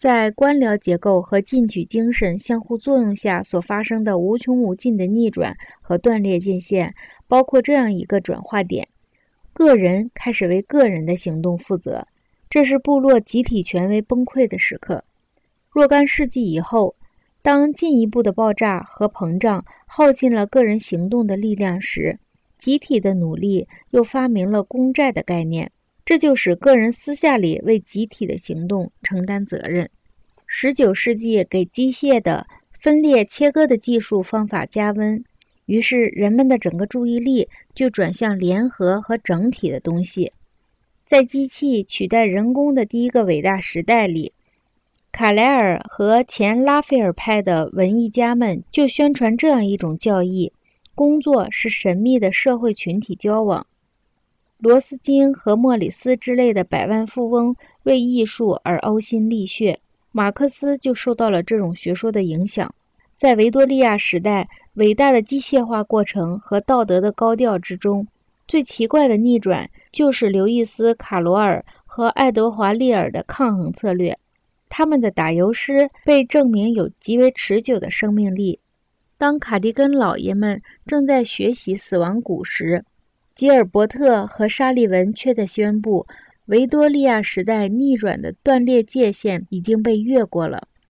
在官僚结构和进取精神相互作用下所发生的无穷无尽的逆转和断裂界限，包括这样一个转化点：个人开始为个人的行动负责。这是部落集体权威崩溃的时刻。若干世纪以后，当进一步的爆炸和膨胀耗尽了个人行动的力量时，集体的努力又发明了公债的概念，这就使个人私下里为集体的行动承担责任。十九世纪给机械的分裂切割的技术方法加温，于是人们的整个注意力就转向联合和整体的东西。在机器取代人工的第一个伟大时代里，卡莱尔和前拉斐尔派的文艺家们就宣传这样一种教义：工作是神秘的社会群体交往。罗斯金和莫里斯之类的百万富翁为艺术而呕心沥血，马克思就受到了这种学说的影响。在维多利亚时代伟大的机械化过程和道德的高调之中。最奇怪的逆转就是刘易斯·卡罗尔和爱德华·利尔的抗衡策略。他们的打油诗被证明有极为持久的生命力。当卡迪根老爷们正在学习死亡谷时，吉尔伯特和沙利文却在宣布维多利亚时代逆转的断裂界限已经被越过了。